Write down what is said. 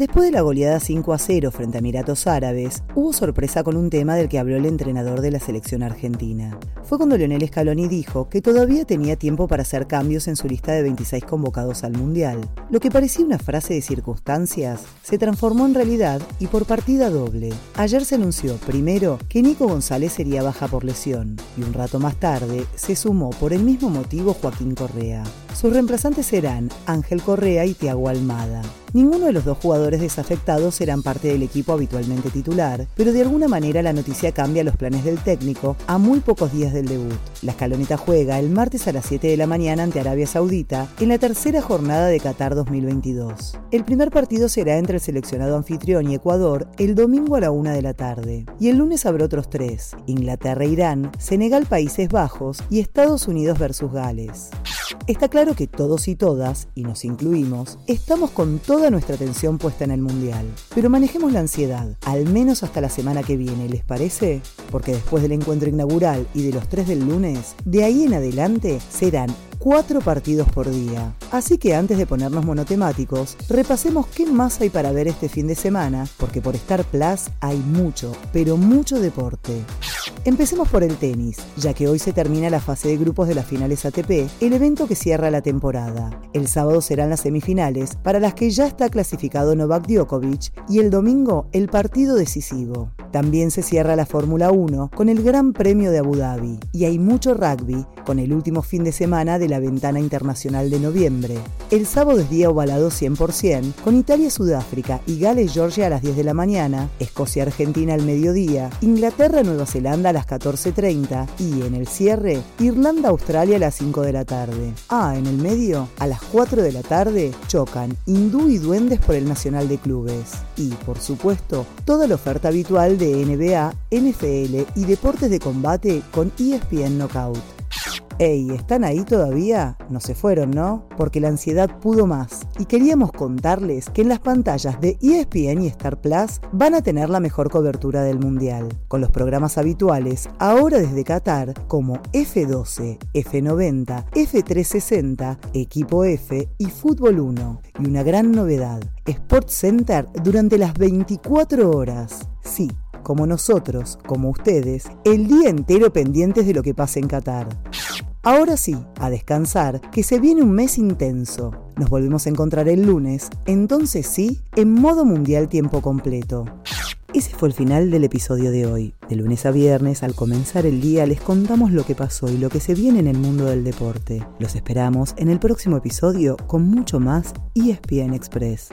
Después de la goleada 5 a 0 frente a Emiratos Árabes, hubo sorpresa con un tema del que habló el entrenador de la selección argentina. Fue cuando Leonel Scaloni dijo que todavía tenía tiempo para hacer cambios en su lista de 26 convocados al Mundial. Lo que parecía una frase de circunstancias se transformó en realidad y por partida doble. Ayer se anunció, primero, que Nico González sería baja por lesión, y un rato más tarde se sumó por el mismo motivo Joaquín Correa. Sus reemplazantes serán Ángel Correa y Tiago Almada. Ninguno de los dos jugadores desafectados serán parte del equipo habitualmente titular, pero de alguna manera la noticia cambia los planes del técnico a muy pocos días del debut. La escaloneta juega el martes a las 7 de la mañana ante Arabia Saudita en la tercera jornada de Qatar 2022. El primer partido será entre el seleccionado anfitrión y Ecuador el domingo a la 1 de la tarde. Y el lunes habrá otros tres, Inglaterra-Irán, Senegal-Países Bajos y Estados Unidos versus Gales. Está claro que todos y todas, y nos incluimos, estamos con toda nuestra atención puesta en el Mundial. Pero manejemos la ansiedad, al menos hasta la semana que viene, ¿les parece? Porque después del encuentro inaugural y de los tres del lunes, de ahí en adelante serán cuatro partidos por día. Así que antes de ponernos monotemáticos, repasemos qué más hay para ver este fin de semana, porque por Star Plus hay mucho, pero mucho deporte. Empecemos por el tenis, ya que hoy se termina la fase de grupos de las finales ATP, el evento que cierra la temporada. El sábado serán las semifinales, para las que ya está clasificado Novak Djokovic, y el domingo el partido decisivo. También se cierra la Fórmula 1 con el Gran Premio de Abu Dhabi, y hay mucho rugby con el último fin de semana de la ventana internacional de noviembre. El sábado es día ovalado 100%, con Italia-Sudáfrica y Gales-Georgia a las 10 de la mañana, Escocia-Argentina al mediodía, Inglaterra-Nueva Zelanda a las 14.30 y en el cierre, Irlanda-Australia a las 5 de la tarde. Ah, en el medio, a las 4 de la tarde, chocan Hindú y Duendes por el Nacional de Clubes. Y, por supuesto, toda la oferta habitual de NBA, NFL y deportes de combate con ESPN Knockout. Ey, ¿están ahí todavía? No se fueron, ¿no? Porque la ansiedad pudo más. Y queríamos contarles que en las pantallas de ESPN y Star Plus van a tener la mejor cobertura del Mundial, con los programas habituales, ahora desde Qatar, como F12, F90, F360, Equipo F y Fútbol 1. Y una gran novedad, Sport Center durante las 24 horas. Sí, como nosotros, como ustedes, el día entero pendientes de lo que pasa en Qatar. Ahora sí, a descansar, que se viene un mes intenso. Nos volvemos a encontrar el lunes, entonces sí, en modo mundial tiempo completo. Ese fue el final del episodio de hoy. De lunes a viernes, al comenzar el día, les contamos lo que pasó y lo que se viene en el mundo del deporte. Los esperamos en el próximo episodio con mucho más ESPN Express.